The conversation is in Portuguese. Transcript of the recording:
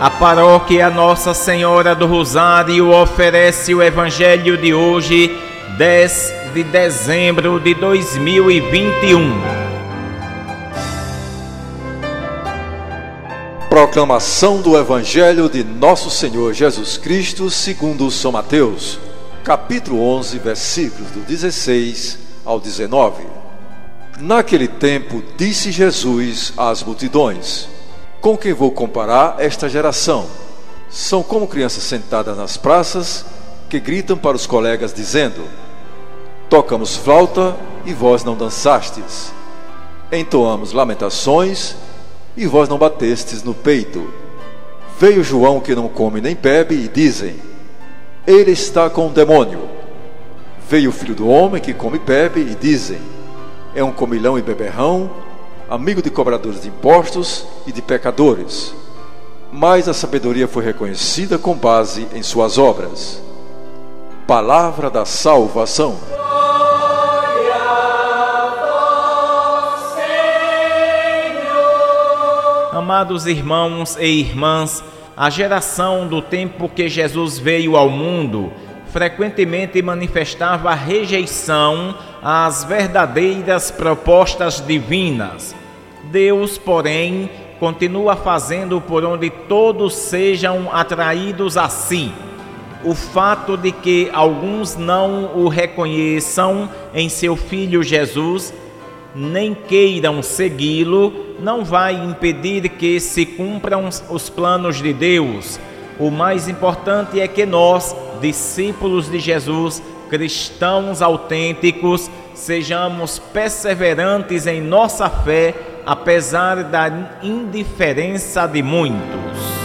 A paróquia Nossa Senhora do Rosário oferece o Evangelho de hoje, 10 de dezembro de 2021. Proclamação do Evangelho de Nosso Senhor Jesus Cristo, segundo São Mateus, capítulo 11, versículos do 16 ao 19. Naquele tempo, disse Jesus às multidões: com quem vou comparar esta geração? São como crianças sentadas nas praças que gritam para os colegas dizendo: Tocamos flauta e vós não dançastes. Entoamos lamentações e vós não batestes no peito. Veio João que não come nem bebe e dizem: Ele está com o demônio. Veio o filho do homem que come e bebe e dizem: É um comilão e beberrão amigo de cobradores de impostos e de pecadores. Mas a sabedoria foi reconhecida com base em suas obras. Palavra da salvação. Amados irmãos e irmãs, a geração do tempo que Jesus veio ao mundo frequentemente manifestava rejeição às verdadeiras propostas divinas. Deus, porém, continua fazendo por onde todos sejam atraídos a si. O fato de que alguns não o reconheçam em seu filho Jesus, nem queiram segui-lo, não vai impedir que se cumpram os planos de Deus. O mais importante é que nós, discípulos de Jesus, cristãos autênticos, sejamos perseverantes em nossa fé, apesar da indiferença de muitos.